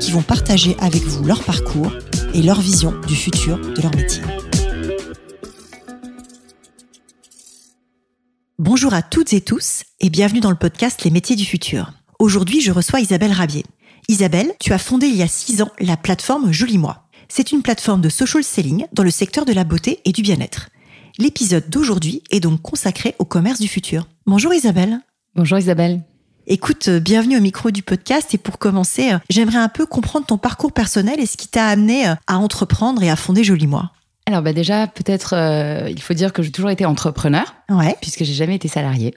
qui vont partager avec vous leur parcours et leur vision du futur de leur métier. Bonjour à toutes et tous et bienvenue dans le podcast Les métiers du futur. Aujourd'hui, je reçois Isabelle Rabier. Isabelle, tu as fondé il y a six ans la plateforme Joli Moi. C'est une plateforme de social selling dans le secteur de la beauté et du bien-être. L'épisode d'aujourd'hui est donc consacré au commerce du futur. Bonjour Isabelle. Bonjour Isabelle. Écoute, euh, bienvenue au micro du podcast et pour commencer, euh, j'aimerais un peu comprendre ton parcours personnel et ce qui t'a amené euh, à entreprendre et à fonder Joli Moi. Alors bah déjà, peut-être, il faut dire que j'ai toujours été entrepreneur, Ouais. puisque j'ai jamais été salarié.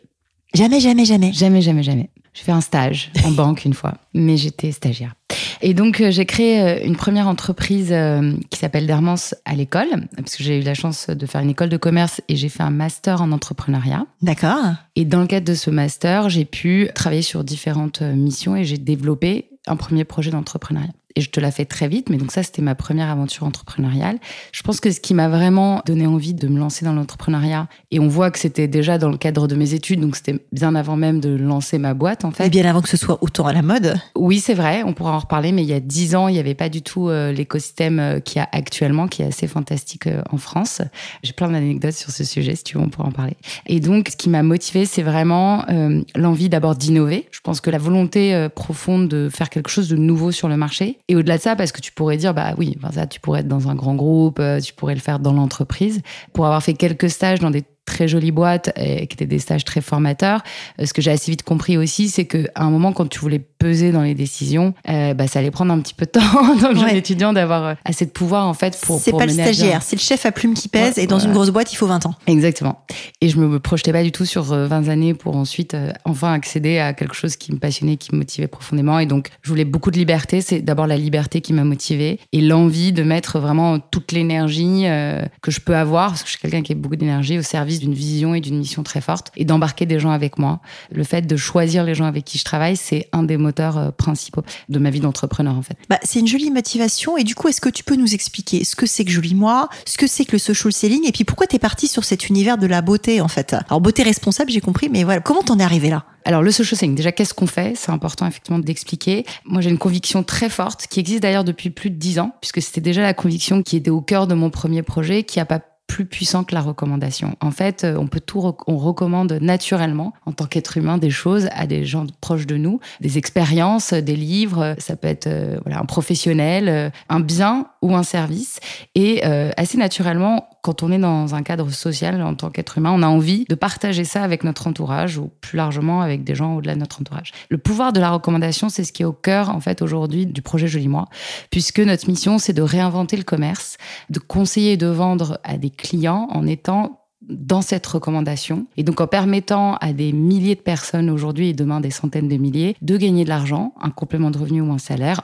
Jamais, jamais, jamais. Jamais, jamais, jamais. J'ai fait un stage en banque une fois, mais j'étais stagiaire. Et donc, euh, j'ai créé euh, une première entreprise euh, qui s'appelle Dermance à l'école, parce que j'ai eu la chance de faire une école de commerce et j'ai fait un master en entrepreneuriat. D'accord. Et dans le cadre de ce master, j'ai pu travailler sur différentes missions et j'ai développé un premier projet d'entrepreneuriat. Et je te la fais très vite, mais donc ça, c'était ma première aventure entrepreneuriale. Je pense que ce qui m'a vraiment donné envie de me lancer dans l'entrepreneuriat, et on voit que c'était déjà dans le cadre de mes études, donc c'était bien avant même de lancer ma boîte, en fait. Et bien avant que ce soit autant à la mode. Oui, c'est vrai, on pourra en reparler, mais il y a dix ans, il n'y avait pas du tout euh, l'écosystème euh, qu'il y a actuellement, qui est assez fantastique euh, en France. J'ai plein d'anecdotes sur ce sujet, si tu veux, on pourra en parler. Et donc, ce qui m'a motivée, c'est vraiment euh, l'envie d'abord d'innover. Je pense que la volonté profonde de faire quelque chose de nouveau sur le marché. Et au-delà de ça, parce que tu pourrais dire, bah oui, enfin, ça, tu pourrais être dans un grand groupe, euh, tu pourrais le faire dans l'entreprise. Pour avoir fait quelques stages dans des très jolies boîtes et qui étaient des stages très formateurs. Euh, ce que j'ai assez vite compris aussi, c'est qu'à un moment, quand tu voulais peser dans les décisions, euh, bah, ça allait prendre un petit peu de temps dans le jeune Ouais. étudiant d'avoir euh, assez de pouvoir en fait pour. C'est pas le stagiaire, c'est le chef à plume qui pèse Ouais, et dans voilà. une grosse boîte, il faut 20 ans. Exactement. Et je me projetais pas du tout sur euh, 20 années pour ensuite euh, enfin accéder à quelque chose qui me passionnait, qui me motivait profondément. Et donc, je voulais beaucoup de liberté. C'est d'abord la liberté qui m'a motivée et l'envie de mettre vraiment toute l'énergie euh, que je peux avoir, parce que je suis quelqu'un qui a beaucoup d'énergie, au service d'une vision et d'une mission très forte et d'embarquer des gens avec moi. Le fait de choisir les gens avec qui je travaille, c'est un des moteurs euh, principaux de ma vie d'entrepreneur, en fait. Bah, c'est une jolie motivation. Et du coup, est-ce que tu peux nous expliquer ce que c'est que Joli Moi, ce que c'est que le social selling, et puis pourquoi t'es parti sur cet univers de la beauté, en fait? Alors, beauté responsable, j'ai compris, mais voilà, comment t'en es arrivé là? Alors, le social selling, déjà, qu'est-ce qu'on fait? C'est important, effectivement, d'expliquer. Moi, j'ai une conviction très forte, qui existe d'ailleurs depuis plus de dix ans, puisque c'était déjà la conviction qui était au cœur de mon premier projet, qui a pas plus puissant que la recommandation. En fait, euh, on peut tout, on recommande naturellement, en tant qu'être humain, des choses à des gens proches de nous, des expériences, des livres, euh, ça peut être euh, voilà, un professionnel, un bien ou un service. Et euh, assez naturellement, quand on est dans un cadre social en tant qu'être humain, on a envie de partager ça avec notre entourage ou plus largement avec des gens au-delà de notre entourage. Le pouvoir de la recommandation, c'est ce qui est au cœur en fait aujourd'hui du projet Joli Moi, puisque notre mission c'est de réinventer le commerce, de conseiller et de vendre à des clients en étant dans cette recommandation et donc en permettant à des milliers de personnes aujourd'hui et demain des centaines de milliers de gagner de l'argent, un complément de revenu ou un salaire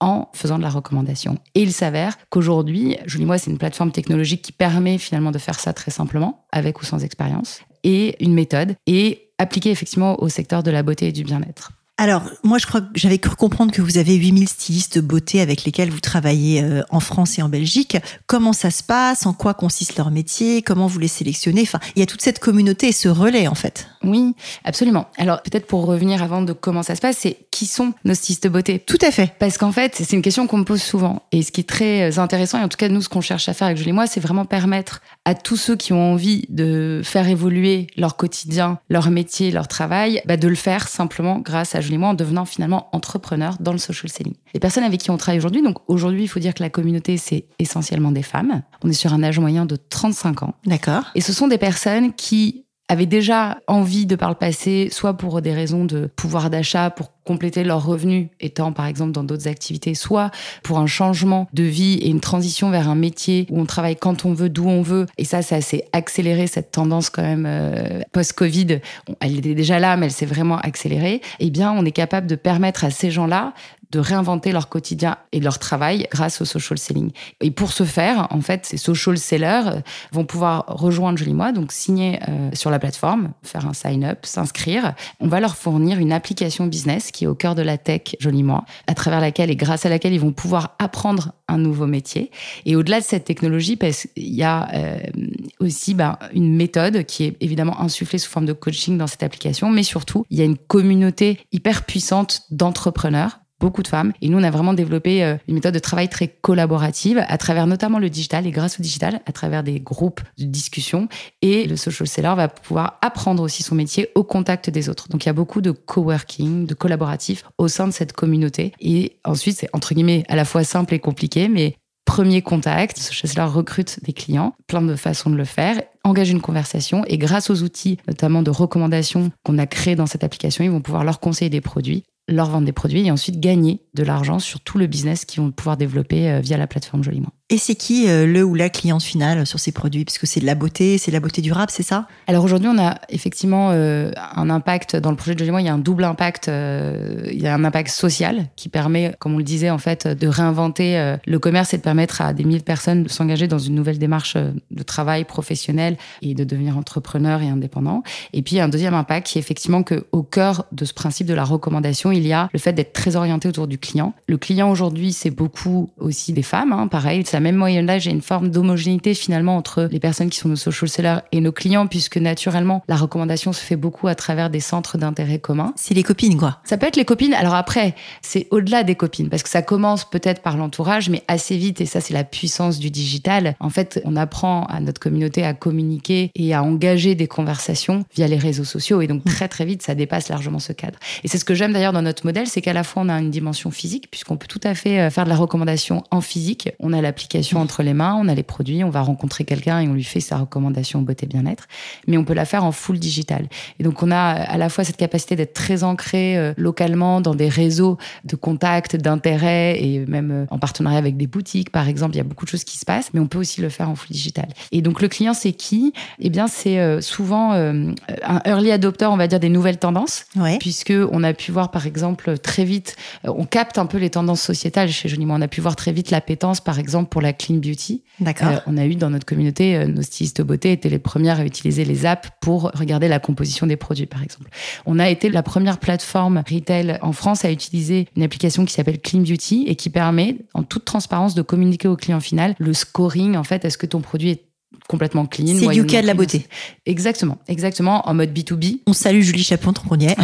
en faisant de la recommandation. Et il s'avère qu'aujourd'hui, Julie Moi, c'est une plateforme technologique qui permet finalement de faire ça très simplement, avec ou sans expérience, et une méthode, et appliquée effectivement au secteur de la beauté et du bien-être. Alors, moi, je crois que j'avais cru comprendre que vous avez 8000 stylistes beauté avec lesquels vous travaillez euh, en France et en Belgique. Comment ça se passe? En quoi consiste leur métier? Comment vous les sélectionnez? Enfin, il y a toute cette communauté et ce relais, en fait. Oui, absolument. Alors peut-être pour revenir avant de comment ça se passe, c'est qui sont nos stylistes de beauté? Tout à fait. Parce qu'en fait, c'est une question qu'on me pose souvent. Et ce qui est très intéressant, et en tout cas, nous, ce qu'on cherche à faire avec Julie et moi, c'est vraiment permettre à tous ceux qui ont envie de faire évoluer leur quotidien, leur métier, leur travail, bah, de le faire simplement grâce à Julie et moi en devenant finalement entrepreneur dans le social selling. Les personnes avec qui on travaille aujourd'hui, donc aujourd'hui, il faut dire que la communauté, c'est essentiellement des femmes. On est sur un âge moyen de 35 ans. D'accord. Et ce sont des personnes qui avaient déjà envie de par le passé, soit pour des raisons de pouvoir d'achat, pour compléter leurs revenus, étant par exemple dans d'autres activités, soit pour un changement de vie et une transition vers un métier où on travaille quand on veut, d'où on veut. Et ça, ça s'est accéléré, cette tendance quand même euh, post-Covid. Elle était déjà là, mais elle s'est vraiment accélérée. Eh bien, on est capable de permettre à ces gens-là de réinventer leur quotidien et leur travail grâce au social selling. Et pour ce faire, en fait, ces social sellers vont pouvoir rejoindre Joli Moi, donc signer euh, sur la plateforme, faire un sign-up, s'inscrire. On va leur fournir une application business qui est au cœur de la tech Joli Moi, à travers laquelle et grâce à laquelle ils vont pouvoir apprendre un nouveau métier. Et au-delà de cette technologie, parce qu'il y a euh, aussi ben, une méthode qui est évidemment insufflée sous forme de coaching dans cette application, mais surtout, il y a une communauté hyper puissante d'entrepreneurs beaucoup de femmes. Et nous, on a vraiment développé euh, une méthode de travail très collaborative à travers notamment le digital et grâce au digital, à travers des groupes de discussion. Et le social seller va pouvoir apprendre aussi son métier au contact des autres. Donc il y a beaucoup de coworking, de collaboratif au sein de cette communauté. Et ensuite, c'est entre guillemets à la fois simple et compliqué, mais premier contact, ce chasseur recrute des clients, plein de façons de le faire, engage une conversation et grâce aux outils, notamment de recommandation qu'on a créés dans cette application, ils vont pouvoir leur conseiller des produits leur vendre des produits et ensuite gagner de l'argent sur tout le business qu'ils vont pouvoir développer euh, via la plateforme Joliment. Et c'est qui euh, le ou la cliente finale sur ces produits? Parce que c'est de la beauté, c'est de la beauté durable, c'est ça? Alors aujourd'hui, on a effectivement euh, un impact dans le projet de Joliment. Il y a un double impact. il y a un impact social qui permet, comme on le disait, en fait, de réinventer le commerce et de permettre à des milliers de personnes de s'engager dans une nouvelle démarche de travail professionnel et de devenir entrepreneur et indépendant. Et puis, un deuxième impact qui est effectivement qu'au cœur de ce principe de la recommandation, il y a le fait d'être très orienté autour du client. Le client aujourd'hui, c'est beaucoup aussi des femmes, hein, pareil, la même moyenne d'âge et une forme d'homogénéité finalement entre les personnes qui sont nos social sellers et nos clients, puisque naturellement, la recommandation se fait beaucoup à travers des centres d'intérêt commun. C'est les copines, quoi. Ça peut être les copines. Alors après, c'est au-delà des copines, parce que ça commence peut-être par l'entourage, mais assez vite, et ça, c'est la puissance du digital. En fait, on apprend à notre communauté à communiquer et à engager des conversations via les réseaux sociaux, et donc mm. très très vite, ça dépasse largement ce cadre. Et c'est ce que j'aime d'ailleurs dans notre modèle, c'est qu'à la fois on a une dimension physique, puisqu'on peut tout à fait euh, faire de la recommandation en physique. On a l'application entre les mains, on a les produits, on va rencontrer quelqu'un et on lui fait sa recommandation beauté bien-être. Mais on peut la faire en full digital. Et donc on a à la fois cette capacité d'être très ancré euh, localement dans des réseaux de contacts, d'intérêt et même euh, en partenariat avec des boutiques, par exemple. Il y a beaucoup de choses qui se passent, mais on peut aussi le faire en full digital. Et donc le client, c'est qui? Eh bien, c'est souvent un early adopter, on va dire, des nouvelles tendances, ouais. puisque on a pu voir, par exemple, très vite, euh, on capte un peu les tendances sociétales chez Jonimo. On a pu voir très vite l'appétence, par exemple, pour la clean beauty. D'accord. Euh, on a eu dans notre communauté, euh, nos stylistes beauté étaient les premières à utiliser les apps pour regarder la composition des produits, par exemple. On a été la première plateforme retail en France à utiliser une application qui s'appelle Clean Beauty et qui permet, en toute transparence, de communiquer au client final le scoring. En fait, est-ce que ton produit est complètement clean. C'est Yuka de la beauté. Exactement, exactement, en mode B2B. On salue Julie Chapon, tant qu'on y est.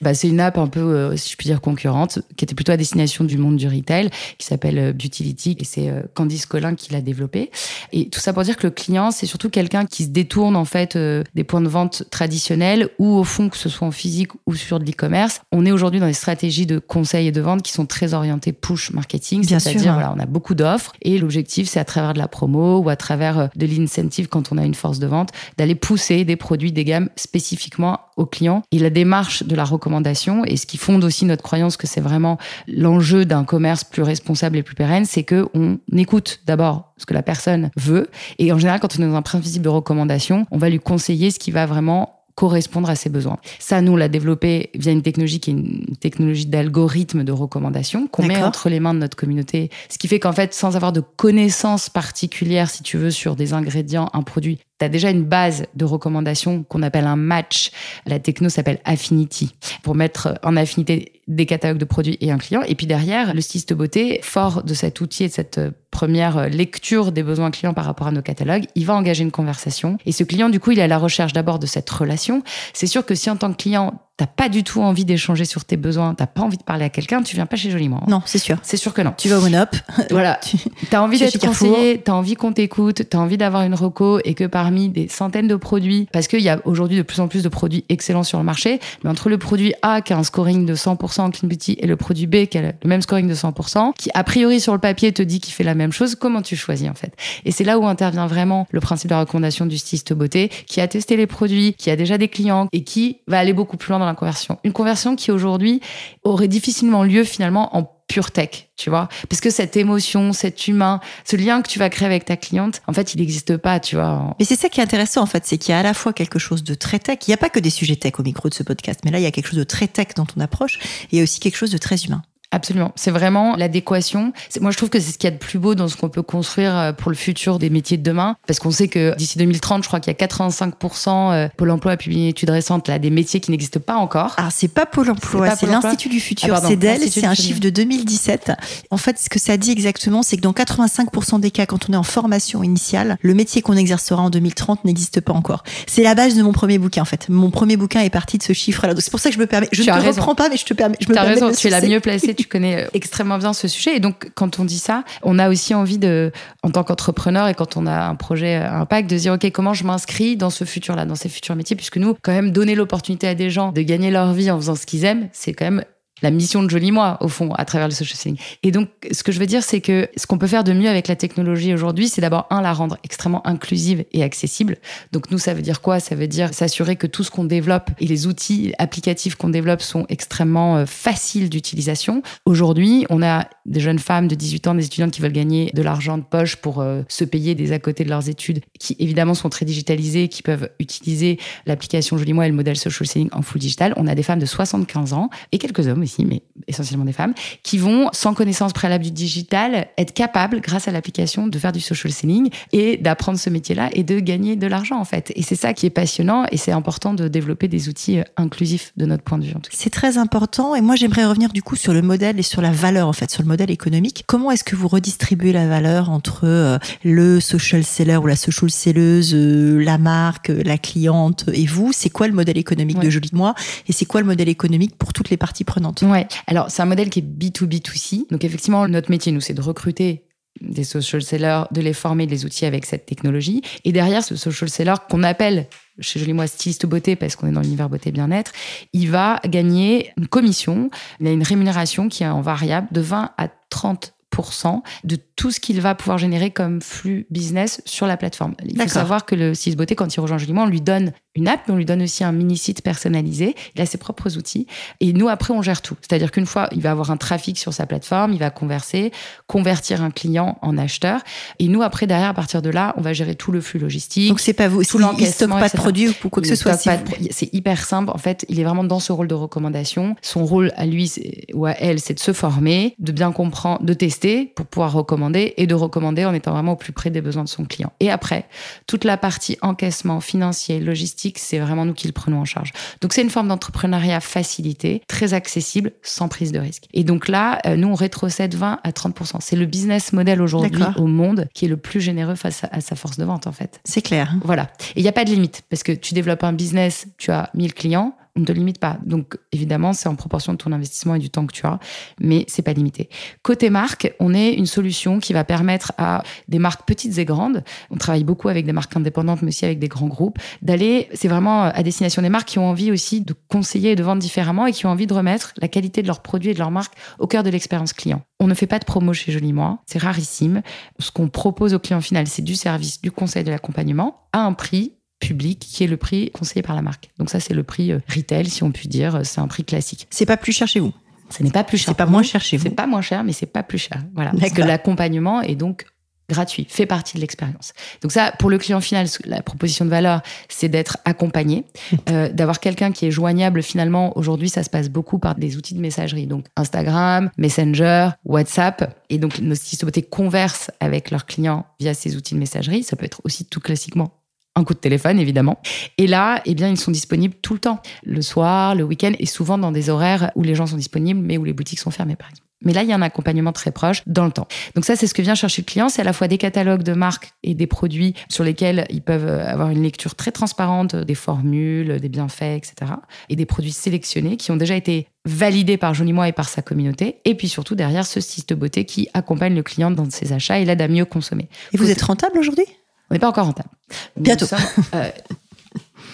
bah, c'est une app un peu, euh, si je puis dire, concurrente, qui était plutôt à destination du monde du retail, qui s'appelle euh, Beautylity, et c'est euh, Candice Collin qui l'a développée. Et tout ça pour dire que le client, c'est surtout quelqu'un qui se détourne en fait des points de vente traditionnels, ou au fond, que ce soit en physique ou sur de l'e-commerce. On est aujourd'hui dans des stratégies de conseil et de vente qui sont très orientées push marketing, c'est-à-dire voilà, on a beaucoup d'offres, et l'objectif, c'est à travers de la promo ou à travers euh, de l'incentive quand on a une force de vente, d'aller pousser des produits, des gammes spécifiquement aux clients. Et la démarche de la recommandation, et ce qui fonde aussi notre croyance que c'est vraiment l'enjeu d'un commerce plus responsable et plus pérenne, c'est que on écoute d'abord ce que la personne veut. Et en général, quand on est dans un principe de recommandation, on va lui conseiller ce qui va vraiment correspondre à ses besoins. Ça, nous, l'a développé via une technologie qui est une technologie d'algorithme de recommandation qu'on met entre les mains de notre communauté. Ce qui fait qu'en fait, sans avoir de connaissances particulières, si tu veux, sur des ingrédients, un produit, tu as déjà une base de recommandation qu'on appelle un match. La techno s'appelle Affinity pour mettre en affinité des catalogues de produits et un client. Et puis derrière, le styliste beauté, fort de cet outil et de cette première lecture des besoins clients par rapport à nos catalogues, il va engager une conversation. Et ce client, du coup, il est à la recherche d'abord de cette relation. C'est sûr que si en tant que client, t'as pas du tout envie d'échanger sur tes besoins, t'as pas envie de parler à quelqu'un, tu viens pas chez Joliment. Non, c'est sûr. C'est sûr que non. Tu vas au Monop. Voilà. T'as envie d'être conseillé, t'as envie qu'on t'écoute, t'as envie d'avoir une reco et que parmi des centaines de produits, parce qu'il y a aujourd'hui de plus en plus de produits excellents sur le marché, mais entre le produit A qui a un scoring de 100% en clean beauty et le produit B qui a le même scoring de 100%, qui a priori sur le papier te dit qu'il fait la même chose, comment tu choisis en fait? Et c'est là où intervient vraiment le principe de la recommandation du styliste beauté, qui a testé les produits, qui a déjà des clients et qui va aller beaucoup plus loin dans la conversion. Une conversion qui aujourd'hui aurait difficilement lieu finalement en pure tech, tu vois. Parce que cette émotion, cet humain, ce lien que tu vas créer avec ta cliente, en fait, il n'existe pas, tu vois. Mais c'est ça qui est intéressant, en fait, c'est qu'il y a à la fois quelque chose de très tech. Il n'y a pas que des sujets tech au micro de ce podcast, mais là, il y a quelque chose de très tech dans ton approche et il y a aussi quelque chose de très humain. Absolument. C'est vraiment l'adéquation. Moi, je trouve que c'est ce qu'il y a de plus beau dans ce qu'on peut construire euh, pour le futur des métiers de demain. Parce qu'on sait que d'ici 2030, je crois qu'il y a 85% euh, Pôle emploi a publié une étude récente là, des métiers qui n'existent pas encore. Alors, c'est pas Pôle emploi, c'est l'Institut du futur. Ah, c'est d'elle, c'est un chiffre de 2017. En fait, ce que ça dit exactement, c'est que dans 85% des cas, quand on est en formation initiale, le métier qu'on exercera en 2030 n'existe pas encore. C'est la base de mon premier bouquin, en fait. Mon premier bouquin est parti de ce chiffre-là. C'est pour ça que je me permets. Je ne te reprends pas, mais je te permets. Je me permets raison, tu es la mieux placée tu connais euh, extrêmement bien ce sujet. Et donc, quand on dit ça, on a aussi envie de, en tant qu'entrepreneur et quand on a un projet euh, impact, de dire, OK, comment je m'inscris dans ce futur-là, dans ces futurs métiers, puisque nous, quand même, donner l'opportunité à des gens de gagner leur vie en faisant ce qu'ils aiment, c'est quand même la mission de Joli Moi, au fond, à travers le social selling. Et donc, ce que je veux dire, c'est que ce qu'on peut faire de mieux avec la technologie aujourd'hui, c'est d'abord, un, la rendre extrêmement inclusive et accessible. Donc, nous, ça veut dire quoi? Ça veut dire s'assurer que tout ce qu'on développe et les outils applicatifs qu'on développe sont extrêmement euh, faciles d'utilisation. Aujourd'hui, on a des jeunes femmes de 18 ans, des étudiantes qui veulent gagner de l'argent de poche pour euh, se payer des à côté de leurs études, qui évidemment sont très digitalisées, qui peuvent utiliser l'application Joli Moi et le modèle social selling en full digital. On a des femmes de 75 ans et quelques hommes mais essentiellement des femmes, qui vont, sans connaissance préalable du digital, être capables, grâce à l'application, de faire du social selling et d'apprendre ce métier-là et de gagner de l'argent, en fait. Et c'est ça qui est passionnant et c'est important de développer des outils euh, inclusifs de notre point de vue, en tout C'est très important. Et moi, j'aimerais revenir du coup sur le modèle et sur la valeur, en fait, sur le modèle économique. Comment est-ce que vous redistribuez la valeur entre euh, le social seller ou la social selleuse, euh, la marque, la cliente et vous? C'est quoi le modèle économique de Jolie Moi? Et c'est quoi le modèle économique pour toutes les parties prenantes? Ouais. Alors, c'est un modèle qui est B2B2C. Donc, effectivement, notre métier, nous, c'est de recruter des social sellers, de les former des outils avec cette technologie. Et derrière, ce social seller qu'on appelle chez Jolie Moi styliste beauté parce qu'on est dans l'univers beauté bien-être, il va gagner une commission, il a une rémunération qui est en variable de 20 à 30% de tout ce qu'il va pouvoir générer comme flux business sur la plateforme. Il faut savoir que le styliste beauté, quand il rejoint Jolie Moi, on lui donne une app, mais on lui donne aussi un mini-site personnalisé. Il a ses propres outils. Et nous, après, on gère tout. C'est-à-dire qu'une fois, il va avoir un trafic sur sa plateforme, il va converser, convertir un client en acheteur. Et nous, après, derrière, à partir de là, on va gérer tout le flux logistique. Donc, c'est pas vous, tout il stocke pas de produits ou quoi que ce soit. c'est hyper simple. En fait, il est vraiment dans ce rôle de recommandation. Son rôle à lui ou à elle, c'est de se former, de bien comprendre, de tester pour pouvoir recommander et de recommander en étant vraiment au plus près des besoins de son client. Et après, toute la partie encaissement financier, logistique, c'est vraiment nous qui le prenons en charge. Donc c'est une forme d'entrepreneuriat facilité, très accessible, sans prise de risque. Et donc là, euh, nous, on rétrocède 20 à 30 C'est le business model aujourd'hui au monde qui est le plus généreux face à, sa force de vente, en fait. C'est clair. Voilà. Et il n'y a pas de limite, parce que tu développes un business, tu as 1000 clients, on ne te limite pas. Donc évidemment, c'est en proportion de ton investissement et du temps que tu as, mais c'est pas limité. Côté marque, on est une solution qui va permettre à des marques petites et grandes, on travaille beaucoup avec des marques indépendantes, mais aussi avec des grands groupes, d'aller, c'est vraiment à destination des marques qui ont envie aussi de conseiller et de vendre différemment et qui ont envie de remettre la qualité de leurs produits et de leurs marques au cœur de l'expérience client. On ne fait pas de promo chez Joli Moi, c'est rarissime. Ce qu'on propose au client final, c'est du service, du conseil, de l'accompagnement à un prix public qui est le prix conseillé par la marque. Donc ça, c'est le prix euh, retail, si on peut dire. C'est un prix classique. C'est pas plus cher chez vous Ce n'est pas plus cher. C'est pas moins cher chez vous C'est pas moins cher, mais c'est pas plus cher. Voilà. Parce que l'accompagnement est donc gratuit, fait partie de l'expérience. Donc ça, pour le client final, la proposition de valeur, c'est d'être accompagné, euh, d'avoir quelqu'un qui est joignable. Finalement, aujourd'hui, ça se passe beaucoup par des outils de messagerie, donc Instagram, Messenger, WhatsApp. Et donc, nos beauté conversent avec leurs clients via ces outils de messagerie. Ça peut être aussi tout classiquement un coup de téléphone évidemment. Et là, eh bien, ils sont disponibles tout le temps, le soir, le week-end, et souvent dans des horaires où les gens sont disponibles, mais où les boutiques sont fermées, par exemple. Mais là, il y a un accompagnement très proche dans le temps. Donc ça, c'est ce que vient chercher le client. C'est à la fois des catalogues de marques et des produits sur lesquels ils peuvent avoir une lecture très transparente des formules, des bienfaits, etc. Et des produits sélectionnés qui ont déjà été validés par Johnny Moi et par sa communauté. Et puis surtout, derrière, ce style de beauté qui accompagne le client dans ses achats et l'aide à mieux consommer. Et vous êtes rentable aujourd'hui? On n'est pas encore rentable. Bientôt. Euh,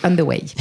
on the way.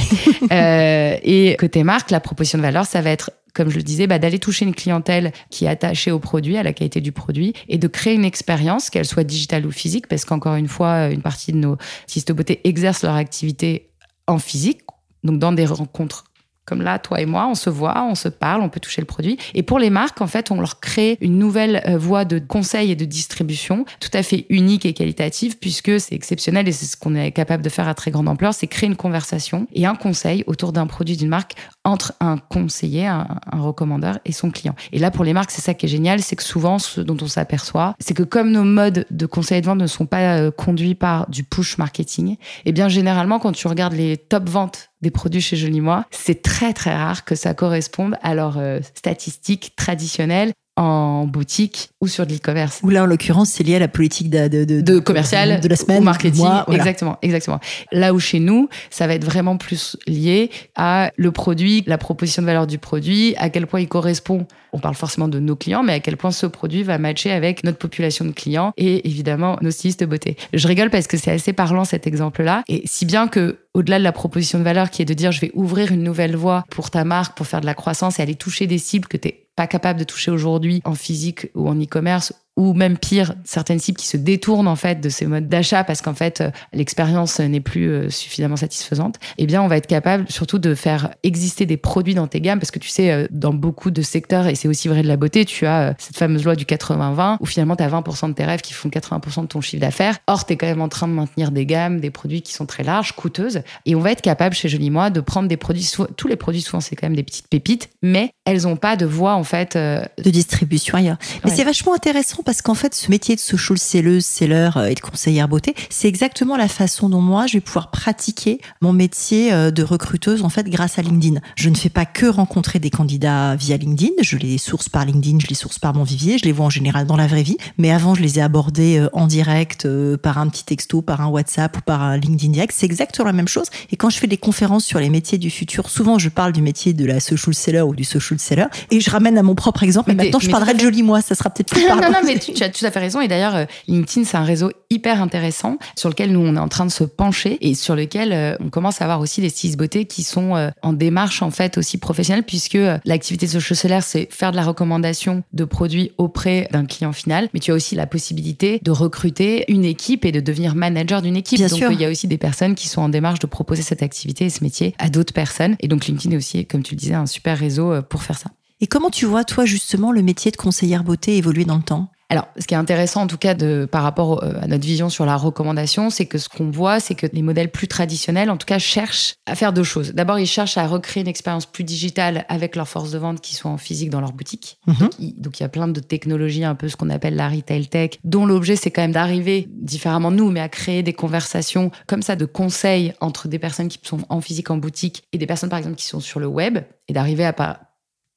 Euh, et côté marque, la proposition de valeur, ça va être comme je le disais, bah, d'aller toucher une clientèle qui est attachée au produit, à la qualité du produit, et de créer une expérience, qu'elle soit digitale ou physique, parce qu'encore une fois, une partie de nos artistes beauté exercent leur activité en physique, donc dans des rencontres comme là, toi et moi, on se voit, on se parle, on peut toucher le produit. Et pour les marques, en fait, on leur crée une nouvelle euh, voie de conseil et de distribution tout à fait unique et qualitative, puisque c'est exceptionnel et c'est ce qu'on est capable de faire à très grande ampleur, c'est créer une conversation et un conseil autour d'un produit d'une marque entre un conseiller, un, recommandeur et son client. Et là, pour les marques, c'est ça qui est génial, c'est que souvent, ce dont on s'aperçoit, c'est que comme nos modes de conseil de vente ne sont pas euh, conduits par du push marketing, eh bien, généralement, quand tu regardes les top ventes des produits chez Joli Moi, c'est très très rare que ça corresponde à leurs euh, statistiques traditionnelles en boutique ou sur de l'e-commerce. Ou là, en l'occurrence, c'est lié à la politique de, de, de, de commercial, de la semaine, ou marketing. Exactement, exactement. Là où chez nous, ça va être vraiment plus lié à le produit, la proposition de valeur du produit, à quel point il correspond. On parle forcément de nos clients, mais à quel point ce produit va matcher avec notre population de clients et évidemment nos stylistes de beauté. Je rigole parce que c'est assez parlant cet exemple-là. Et si bien que au-delà de la proposition de valeur qui est de dire je vais ouvrir une nouvelle voie pour ta marque, pour faire de la croissance et aller toucher des cibles que tu n'es pas capable de toucher aujourd'hui en physique ou en e-commerce ou même pire, certaines cibles qui se détournent en fait de ces modes d'achat parce qu'en fait euh, l'expérience n'est plus euh, suffisamment satisfaisante, eh bien on va être capable surtout de faire exister des produits dans tes gammes parce que tu sais euh, dans beaucoup de secteurs et c'est aussi vrai de la beauté, tu as cette fameuse loi du 80-20 où finalement tu as 20% de tes rêves qui font 80% de ton chiffre d'affaires. Or tu es quand même en train de maintenir des gammes, des produits qui sont très larges, coûteuses et on va être capable chez Jolie Moi de prendre des produits tous les produits souvent c'est quand même des petites pépites mais elles ont pas de voie en fait de distribution ailleurs. Mais c'est vachement intéressant parce qu'en fait, ce métier de social selleuse, seller euh, et de conseillère beauté, c'est exactement la façon dont moi, je vais pouvoir pratiquer mon métier euh, de recruteuse, en fait, grâce à LinkedIn. Je ne fais pas que rencontrer des candidats via LinkedIn. Je les source par LinkedIn, je les source par mon vivier, je les vois en général dans la vraie vie. Mais avant, je les ai abordés euh, en direct, par un petit texto, par un WhatsApp ou par un LinkedIn direct. C'est exactement la même chose. Et quand je fais des conférences sur les métiers du futur, souvent, je parle du métier de la social seller ou du social seller et je ramène à mon propre exemple. Mais, maintenant, je parlerai de joli moi. Ça sera peut-être plus parlant. Mais tu, as tout à fait raison. Et d'ailleurs, euh, LinkedIn, c'est un réseau hyper intéressant sur lequel nous, on est en train de se pencher et sur lequel euh, on commence à avoir aussi des stylistes beauté qui sont euh, en démarche, en fait, aussi professionnelle puisque l'activité de social seller, c'est faire de la recommandation de produits auprès d'un client final. Mais tu as aussi la possibilité de recruter une équipe et de devenir manager d'une équipe. Bien donc, sûr. il y a aussi des personnes qui sont en démarche de proposer cette activité et ce métier à d'autres personnes. Et donc, LinkedIn est aussi, comme tu le disais, un super réseau pour faire ça. Et comment tu vois, toi, justement, le métier de conseillère beauté évoluer dans le temps? Alors, ce qui est intéressant, en tout cas, de, par rapport à notre vision sur la recommandation, c'est que ce qu'on voit, c'est que les modèles plus traditionnels, en tout cas, cherchent à faire deux choses. D'abord, ils cherchent à recréer une expérience plus digitale avec leurs forces de vente qui sont en physique dans leur boutique. Mhm. donc, il, donc, il y a plein de technologies, un peu ce qu'on appelle la retail tech, dont l'objet, c'est quand même d'arriver, différemment de nous, mais à créer des conversations comme ça de conseils entre des personnes qui sont en physique en boutique et des personnes, par exemple, qui sont sur le web, et d'arriver à pas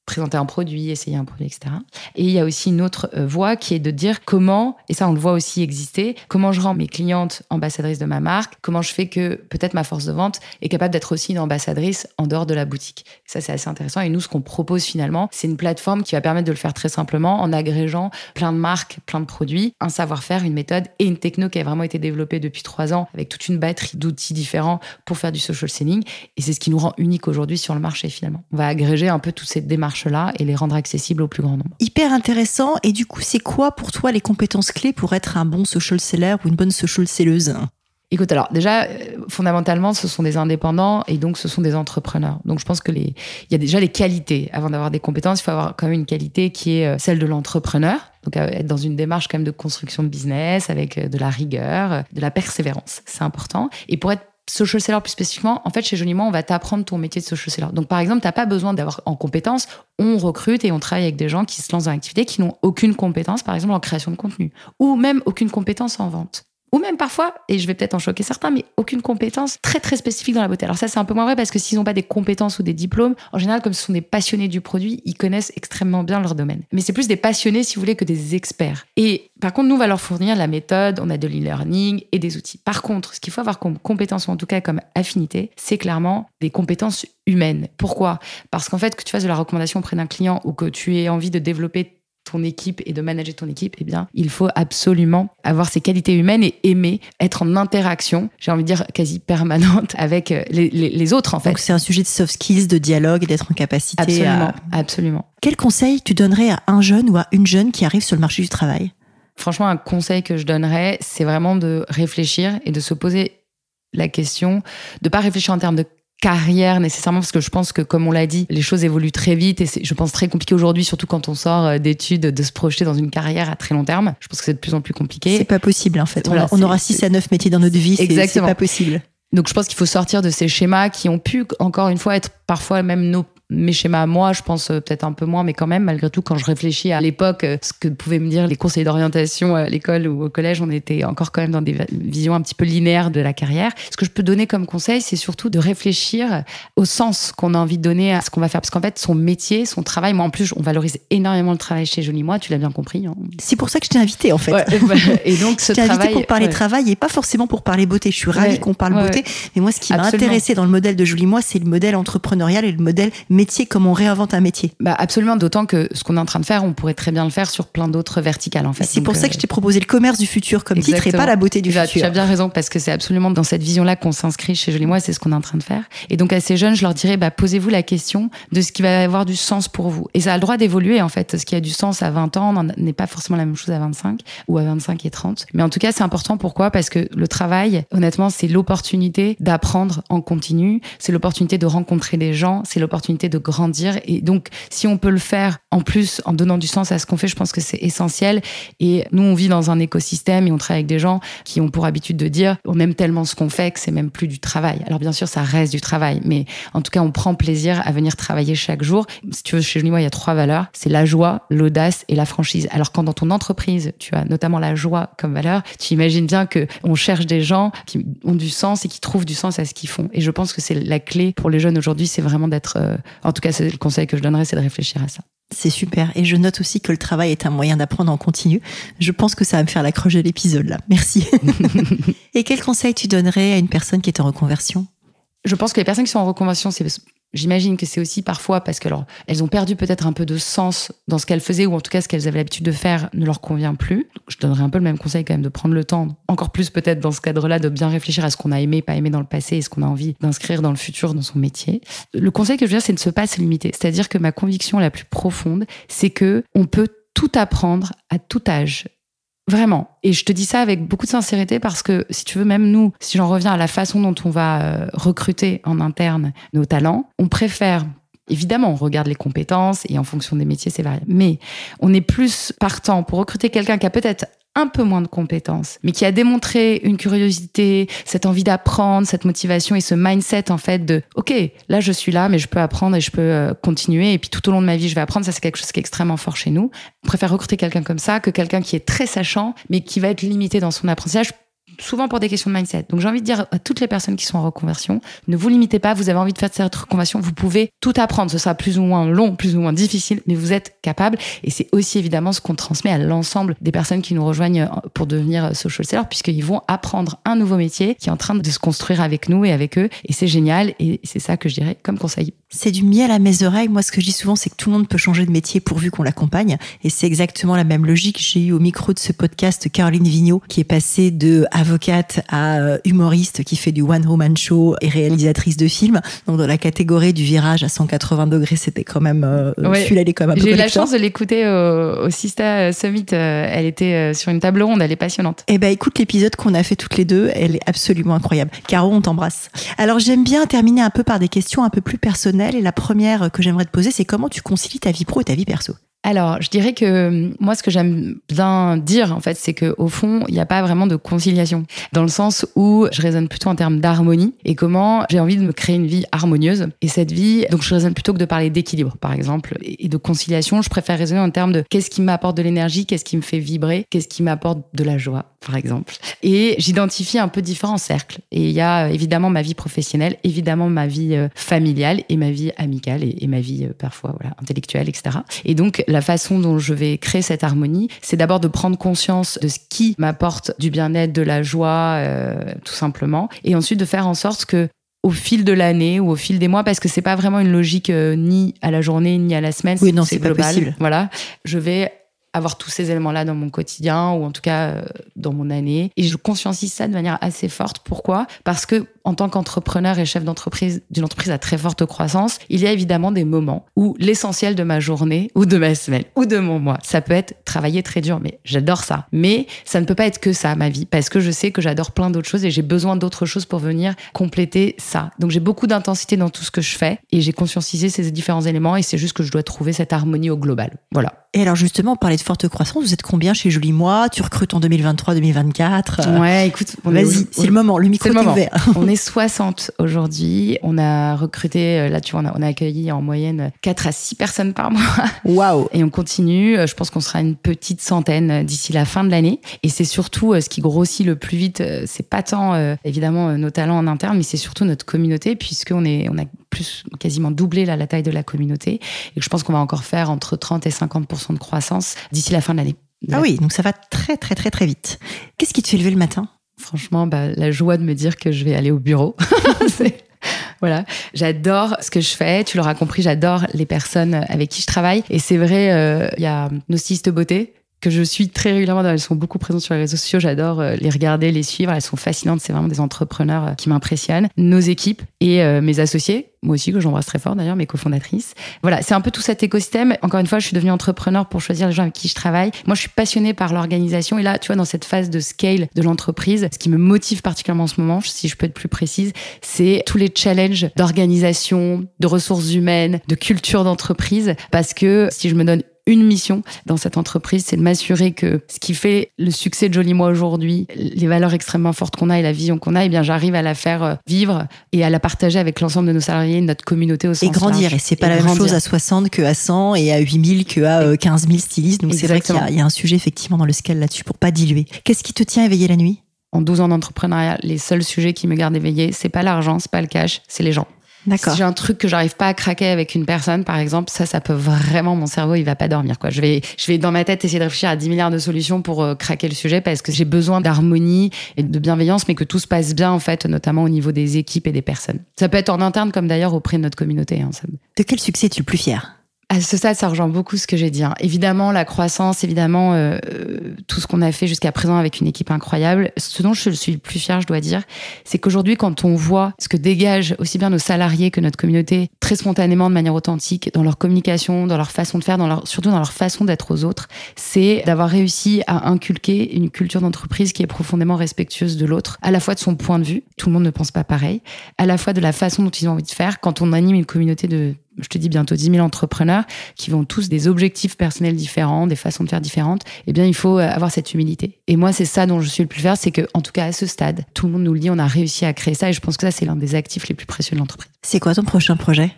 présenter un produit, essayer un produit, etc. Et il y a aussi une autre euh, voie qui est de dire comment, et ça on le voit aussi exister, comment je rends mes clientes ambassadrices de ma marque, comment je fais que peut-être ma force de vente est capable d'être aussi une ambassadrice en dehors de la boutique. Ça c'est assez intéressant. Et nous, ce qu'on propose finalement, c'est une plateforme qui va permettre de le faire très simplement en agrégeant plein de marques, plein de produits, un savoir-faire, une méthode et une techno qui a vraiment été développée depuis trois ans avec toute une batterie d'outils différents pour faire du social selling. Et c'est ce qui nous rend unique aujourd'hui sur le marché finalement. On va agréger un peu toutes ces démarches là et les rendre accessibles au plus grand nombre. Hyper intéressant. Et du coup, c'est quoi pour toi les compétences clés pour être un bon social seller ou une bonne social selleuse? Écoute, alors déjà, euh, fondamentalement, ce sont des indépendants et donc ce sont des entrepreneurs. Donc je pense que les, il y a déjà les qualités. Avant d'avoir des compétences, il faut avoir quand même une qualité qui est euh, celle de l'entrepreneur. Donc être dans une démarche quand même de construction de business avec euh, de la rigueur, de la persévérance. C'est important. Et pour être social seller plus spécifiquement, en fait, chez Joliment, on va t'apprendre ton métier de social seller. Donc, par exemple, t'as pas besoin d'avoir en compétences. On recrute et on travaille avec des gens qui se lancent dans l'activité qui n'ont aucune compétence, par exemple, en création de contenu ou même aucune compétence en vente ou même parfois, et je vais peut-être en choquer certains, mais aucune compétence très très spécifique dans la beauté. Alors ça, c'est un peu moins vrai parce que s'ils n'ont pas des compétences ou des diplômes, en général, comme ce sont des passionnés du produit, ils connaissent extrêmement bien leur domaine. Mais c'est plus des passionnés, si vous voulez, que des experts. Et par contre, nous, on va leur fournir la méthode, on a de l'e-learning et des outils. Par contre, ce qu'il faut avoir comme compétence, ou en tout cas comme affinité, c'est clairement des compétences humaines. Pourquoi? Parce qu'en fait, que tu fasses de la recommandation auprès d'un client ou que tu aies envie de développer ton équipe et de manager ton équipe, eh bien, il faut absolument avoir ces qualités humaines et aimer être en interaction, j'ai envie de dire quasi permanente avec euh, les, les, les autres en fait. Donc c'est un sujet de soft skills, de dialogue et d'être en capacité absolument, à... Absolument. Quel conseil tu donnerais à un jeune ou à une jeune qui arrive sur le marché du travail? Franchement, un conseil que je donnerais, c'est vraiment de réfléchir et de se poser la question, de pas réfléchir en termes de carrière nécessairement parce que je pense que comme on l'a dit les choses évoluent très vite et c'est je pense très compliqué aujourd'hui surtout quand on sort euh, d'études de se projeter dans une carrière à très long terme. Je pense que c'est de plus en plus compliqué. C'est pas possible en fait. On, aura 6 à 9 métiers dans notre vie c'est pas possible. Donc je pense qu'il faut sortir de ces schémas qui ont pu encore une fois être parfois même nos mes schémas à moi, je pense euh, peut-être un peu moins, mais quand même, malgré tout, quand je réfléchis à l'époque, euh, ce que pouvaient me dire les conseillers d'orientation à l'école ou au collège, on était encore quand même dans des visions un petit peu linéaires de la carrière. Ce que je peux donner comme conseil, c'est surtout de réfléchir au sens qu'on a envie de donner à ce qu'on va faire. Parce qu'en fait, son métier, son travail, moi en plus, on valorise énormément le travail chez Jolie Moi, tu l'as bien compris. Hein. C'est pour ça que je t'ai invité en fait. et donc, ce travail. invité pour parler travail et pas forcément pour parler beauté. Je suis ravie qu'on parle beauté. Mais moi, ce qui m'a intéressé dans le modèle de Jolie Moi, c'est le modèle entrepreneurial et le modèle métier, comment on réinvente un métier. Bah absolument, d'autant que ce qu'on est en train de faire, on pourrait très bien le faire sur plein d'autres verticales en fait. C'est pour ça que je t'ai proposé le commerce du futur comme titre et pas la beauté du futur. Tu as bien raison parce que c'est absolument dans cette vision-là qu'on s'inscrit chez Jolie Moi, c'est ce qu'on est en train de faire. Et donc à ces jeunes, je leur dirais, bah, posez-vous la question de ce qui va avoir du sens pour vous. Et ça a le droit d'évoluer en fait. Ce qui a du sens à 20 ans n'est pas forcément la même chose à 25 ou à 25 et 30. Mais en tout cas, c'est important. Pourquoi? Parce que le travail, honnêtement, c'est l'opportunité d'apprendre en continu, c'est l'opportunité de rencontrer des gens, c'est l'opportunité de grandir. Et donc si on peut le faire en plus en donnant du sens à ce qu'on fait, je pense que c'est essentiel. Et nous, on vit dans un écosystème et on travaille avec des gens qui ont pour habitude de dire on aime tellement ce qu'on fait que c'est même plus du travail. Alors bien sûr, ça reste du travail, mais en tout cas, on prend plaisir à venir travailler chaque jour. Si tu veux, chez Genimois, il y a trois valeurs c'est la joie, l'audace et la franchise. Alors quand dans ton entreprise, tu as notamment la joie comme valeur, tu imagines bien que on cherche des gens qui ont du sens et qui trouvent du sens à ce qu'ils font. Et je pense que c'est la clé pour les jeunes aujourd'hui, c'est vraiment d'être, euh, en tout cas, c'est le conseil que je donnerais, c'est de réfléchir à ça. C'est super. Et je note aussi que le travail est un moyen d'apprendre en continu. Je pense que ça va me faire l'accrocher l'épisode là. Merci. et quel conseil tu donnerais à une personne qui est en reconversion? Je pense que les personnes qui sont en reconversion, c'est J'imagine que c'est aussi parfois parce que alors, elles ont perdu peut-être un peu de sens dans ce qu'elles faisaient ou en tout cas ce qu'elles avaient l'habitude de faire ne leur convient plus. Je donnerais un peu le même conseil quand même de prendre le temps, encore plus peut-être dans ce cadre-là, de bien réfléchir à ce qu'on a aimé, pas aimé dans le passé et ce qu'on a envie d'inscrire dans le futur dans son métier. Le conseil que je veux dire, c'est de ne se pas se limiter. C'est-à-dire que ma conviction la plus profonde, c'est que on peut tout apprendre à tout âge. Vraiment. Et je te dis ça avec beaucoup de sincérité parce que, si tu veux, même nous, si j'en reviens à la façon dont on va euh, recruter en interne nos talents, on préfère Évidemment, on regarde les compétences et en fonction des métiers, c'est variable. Mais on est plus partant pour recruter quelqu'un qui a peut-être un peu moins de compétences, mais qui a démontré une curiosité, cette envie d'apprendre, cette motivation et ce mindset en fait de OK, là je suis là, mais je peux apprendre et je peux euh, continuer. Et puis tout au long de ma vie, je vais apprendre. Ça, c'est quelque chose qui est extrêmement fort chez nous. On préfère recruter quelqu'un comme ça que quelqu'un qui est très sachant, mais qui va être limité dans son apprentissage souvent pour des questions de mindset. Donc j'ai envie de dire à toutes les personnes qui sont en reconversion, ne vous limitez pas, vous avez envie de faire cette reconversion, vous pouvez tout apprendre. Ce sera plus ou moins long, plus ou moins difficile, mais vous êtes capable. Et c'est aussi évidemment ce qu'on transmet à l'ensemble des personnes qui nous rejoignent pour devenir social seller, puisqu'ils vont apprendre un nouveau métier qui est en train de se construire avec nous et avec eux. Et c'est génial. Et c'est ça que je dirais comme conseil. C'est du miel à mes oreilles. Moi, ce que je dis souvent, c'est que tout le monde peut changer de métier pourvu qu'on l'accompagne. Et c'est exactement la même logique. J'ai eu au micro de ce podcast Caroline Vigneault, qui est passée de avocate à euh, humoriste, qui fait du one-woman show et réalisatrice de films. Donc, dans la catégorie du virage à 180 degrés, c'était quand même, euh, celui-là, elle est quand même J'ai eu la chance de l'écouter au, Sista Summit. Euh, elle était sur une table ronde. Elle est passionnante. Eh ben, écoute l'épisode qu'on a fait toutes les deux. Elle est absolument incroyable. Caro, on t'embrasse. Alors, j'aime bien terminer un peu par des questions un peu plus personnelles et la première que j'aimerais te poser, c'est comment tu concilies ta vie pro et ta vie perso? Alors, je dirais que moi, ce que j'aime bien dire, en fait, c'est qu'au fond, il n'y a pas vraiment de conciliation. Dans le sens où je raisonne plutôt en termes d'harmonie et comment j'ai envie de me créer une vie harmonieuse. Et cette vie, donc je raisonne plutôt que de parler d'équilibre, par exemple, et de conciliation, je préfère raisonner en termes de qu'est-ce qui m'apporte de l'énergie, qu'est-ce qui me fait vibrer, qu'est-ce qui m'apporte de la joie, par exemple. Et j'identifie un peu différents cercles. Et il y a évidemment ma vie professionnelle, évidemment ma vie euh, familiale et ma vie amicale et, ma vie euh, parfois voilà, intellectuelle, etc. Et donc, la façon dont je vais créer cette harmonie, c'est d'abord de prendre conscience de ce qui m'apporte du bien-être, de la joie, euh, tout simplement, et ensuite de faire en sorte que au fil de l'année ou au fil des mois, parce que c'est pas vraiment une logique euh, ni à la journée ni à la semaine. Oui, non, c'est global. Pas possible. Voilà, je vais avoir tous ces éléments-là dans mon quotidien ou en tout cas euh, dans mon année. Et je conscientise ça de manière assez forte. Pourquoi? Parce que en tant qu'entrepreneur et chef d'entreprise d'une entreprise à très forte croissance, il y a évidemment des moments où l'essentiel de ma journée ou de ma semaine ou de mon mois, ça peut être travailler très dur, mais j'adore ça. Mais ça ne peut pas être que ça, ma vie, parce que je sais que j'adore plein d'autres choses et j'ai besoin d'autres choses pour venir compléter ça. Donc j'ai beaucoup d'intensité dans tout ce que je fais et j'ai conscientisé ces différents éléments et c'est juste que je dois trouver cette harmonie au global. Voilà. Et alors justement, parlait de forte croissance. Vous êtes combien chez Jolie Moi? Tu recrutes en 2023-2024 Ouais, écoute, vas-y, c'est le moment. Le micro est, ouvert. on est 60 aujourd'hui. On a recruté, euh, là tu vois, on a, accueilli en moyenne 4 à 6 personnes par mois. Waouh Et on continue. Je pense qu'on sera une petite centaine d'ici la fin de l'année. Et c'est surtout euh, ce qui grossit le plus vite. Euh, c'est pas tant évidemment nos talents en interne, mais c'est surtout notre communauté, puisqu'on est, on a plus quasiment doublé la taille de la communauté. Et je pense qu'on va encore faire entre 30 et 50% de croissance d'ici la fin de l'année. Ah oui, donc ça va très très très très vite. Qu'est-ce qui te fait lever le matin? Franchement, bah, la joie de me dire que je vais aller au bureau. Voilà, j'adore ce que je fais. Tu l'auras compris, j'adore les personnes avec qui je travaille. Et c'est vrai, euh, il y a nos stylistes beauté que je suis très régulièrement. Elles sont beaucoup présentes sur les réseaux sociaux. J'adore euh, les regarder, les suivre. Elles sont fascinantes. C'est vraiment des entrepreneurs euh, qui m'impressionnent. Nos équipes et euh, mes associés, moi aussi que j'embrasse très fort d'ailleurs, mes cofondatrices. Voilà, c'est un peu tout cet écosystème. Encore une fois, je suis devenue entrepreneur pour choisir les gens avec qui je travaille. Moi, je suis passionnée par l'organisation. Et là, tu vois, dans cette phase de scale de l'entreprise, ce qui me motive particulièrement en ce moment, si je peux être plus précise, c'est tous les challenges d'organisation, de ressources humaines, de culture d'entreprise. Parce que si je me donne une mission dans cette entreprise, c'est de m'assurer que ce qui fait le succès de Joli Moi aujourd'hui, les valeurs extrêmement fortes qu'on a et la vision qu'on a, eh bien, j'arrive à la faire euh, vivre et à la partager avec l'ensemble de nos salariés, notre communauté au sens Et grandir. Et c'est pas la même chose à 60 que à 100 et à 8000 que à 15 000 stylistes. Donc c'est vrai qu'il y, y, a un sujet effectivement dans le scale là-dessus pour pas diluer. Qu'est-ce qui te tient éveillé la nuit? En 12 ans d'entrepreneuriat, les seuls sujets qui me gardent éveillé, c'est pas l'argent, c'est pas le cash, c'est les gens. Si j'ai un truc que j'arrive pas à craquer avec une personne, par exemple, ça, ça peut vraiment, mon cerveau, il va pas dormir, quoi. Je vais, je vais dans ma tête essayer de réfléchir à 10 milliards de solutions pour euh, craquer le sujet parce que j'ai besoin d'harmonie et de bienveillance, mais que tout se passe bien, en fait, notamment au niveau des équipes et des personnes. Ça peut être en interne comme d'ailleurs auprès de notre communauté. Hein, De quel succès es-tu le plus fier? À ce stade, ça rejoint beaucoup ce que j'ai dit. Hein. Évidemment, la croissance, évidemment, euh, tout ce qu'on a fait jusqu'à présent avec une équipe incroyable. Ce dont je suis le plus fier, je dois dire, c'est qu'aujourd'hui, quand on voit ce que dégagent aussi bien nos salariés que notre communauté, très spontanément, de manière authentique, dans leur communication, dans leur façon de faire, dans leur, surtout dans leur façon d'être aux autres, c'est d'avoir réussi à inculquer une culture d'entreprise qui est profondément respectueuse de l'autre, à la fois de son point de vue, tout le monde ne pense pas pareil, à la fois de la façon dont ils ont envie de faire. Quand on anime une communauté de je te dis bientôt 10 000 entrepreneurs qui ont tous des objectifs personnels différents, des façons de faire différentes, eh bien, il faut euh, avoir cette humilité. Et moi, c'est ça dont je suis le plus fier, c'est que, en tout cas, à ce stade, tout le monde nous le dit, on a réussi à créer ça et je pense que ça, c'est l'un des actifs les plus précieux de l'entreprise. C'est quoi ton prochain projet?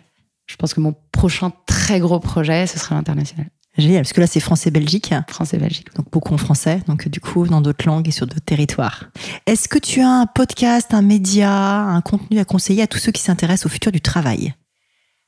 Je pense que mon prochain très gros projet, ce sera l'international. Génial, parce que là, c'est français-belgique. Français-belgique. Donc, beaucoup en français, donc du coup, dans d'autres langues et sur d'autres territoires. Est-ce que tu as un podcast, un média, un contenu à conseiller à tous ceux qui s'intéressent au futur du travail?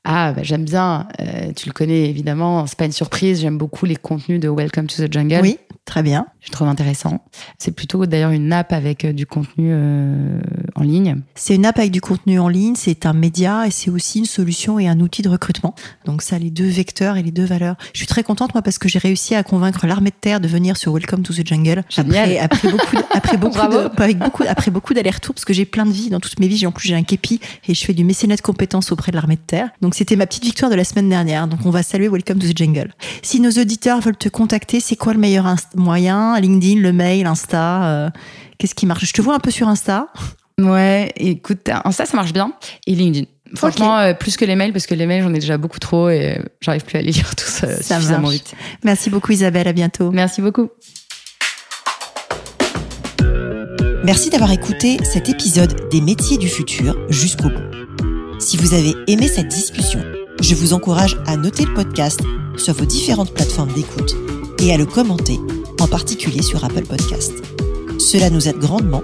Ah, bah, j'aime bien. Euh, tu le connais évidemment. C'est pas une surprise. J'aime beaucoup les contenus de Welcome to the Jungle. Oui, très bien. Je trouve intéressant. C'est plutôt d'ailleurs une app avec euh, du contenu euh, en ligne. C'est une app avec du contenu en ligne. C'est un média et c'est aussi une solution et un outil de recrutement. Donc ça les deux vecteurs et les deux valeurs. Je suis très contente moi parce que j'ai réussi à convaincre l'armée de terre de venir sur Welcome to the Jungle. Après, après beaucoup, après beaucoup, de, avec beaucoup, après beaucoup d'allers-retours parce que j'ai plein de vies dans toutes mes vies. En plus, j'ai un képi et je fais du mécénat de compétences auprès de l'armée de terre. Donc c'était ma petite victoire de la semaine dernière. Donc on va saluer Welcome to the Jungle. Si nos auditeurs veulent te contacter, c'est quoi le meilleur moyen? LinkedIn, le mail, Insta euh, Qu'est-ce qui marche? Je te vois un peu sur Insta. Ouais, écoute, Insta ça marche bien et LinkedIn. Franchement, euh, plus que les mails, parce que les mails, j'en ai déjà beaucoup trop et euh, j'arrive plus à les lire tous suffisamment vite. Merci beaucoup Isabelle, à bientôt. Merci beaucoup. Merci d'avoir écouté cet épisode des métiers du futur jusqu'au bout. Si vous avez aimé cette discussion, je vous encourage à noter le podcast sur vos différentes plateformes d'écoute et à le commenter, en particulier sur Apple Podcast. Cela nous aide grandement